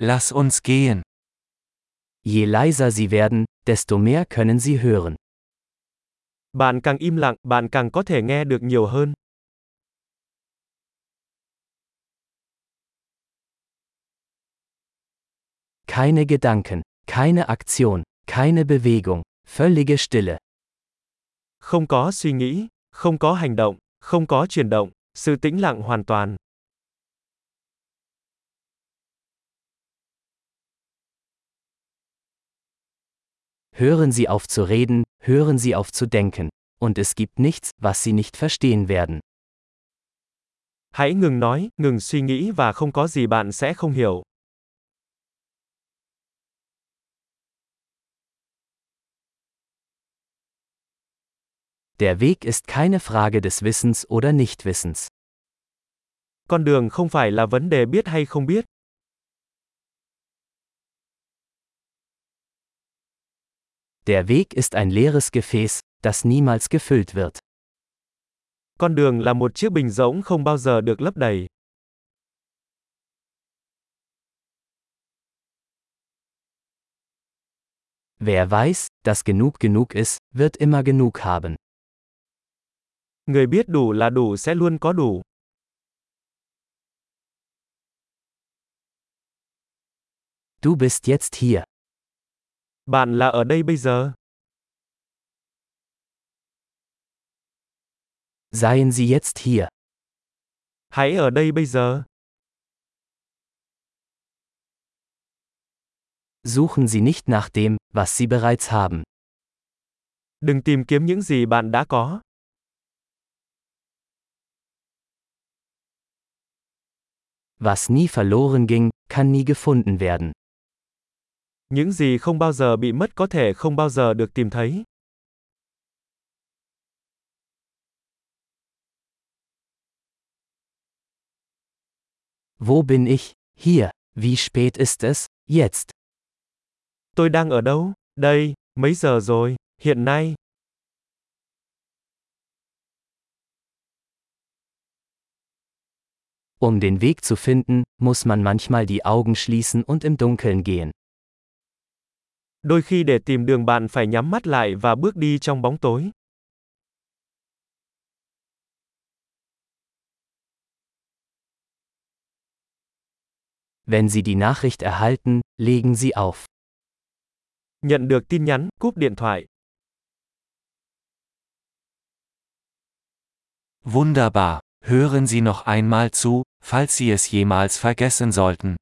lass uns gehen. Je leiser Sie werden, desto mehr können Sie hören. Bạn càng im lặng, bạn càng có thể nghe được nhiều hơn. Keine Gedanken, keine Aktion, keine Bewegung, völlige Stille. Không có suy nghĩ, không có hành động, không có chuyển động, sự tĩnh lặng hoàn toàn. Hören Sie auf zu reden, hören Sie auf zu denken, und es gibt nichts, was Sie nicht verstehen werden. Hãy ngừng nói, ngừng suy nghĩ và không có gì bạn sẽ không hiểu. Der Weg ist keine Frage des Wissens oder Nichtwissens. Con đường không phải là vấn đề biết hay không biết. Der Weg ist ein leeres Gefäß, das niemals gefüllt wird. Con đường là một chiếc bình rỗng không bao giờ được lấp đầy. Wer weiß, dass genug genug ist, wird immer genug haben. Người biết đủ là đủ sẽ luôn có đủ. Du bist jetzt hier. Bạn là ở đây bây giờ. Seien Sie jetzt hier. Hãy ở đây bây giờ. Suchen Sie nicht nach dem, was Sie bereits haben. Đừng tìm kiếm những gì bạn đã có. Was nie verloren ging, kann nie gefunden werden. Những gì không bao giờ bị mất có thể không bao giờ được tìm thấy. Wo bin ich? Hier. Wie spät ist es? Jetzt. Tôi đang ở đâu? Đây, mấy giờ rồi? Hiện nay. Um den Weg zu finden, muss man manchmal die Augen schließen und im Dunkeln gehen. Đôi khi để tìm đường bạn phải nhắm mắt lại và bước đi trong bóng tối. Wenn Sie die Nachricht erhalten, legen Sie auf. Nhận được tin nhắn, cúp điện thoại. Wunderbar. Hören Sie noch einmal zu, falls Sie es jemals vergessen sollten.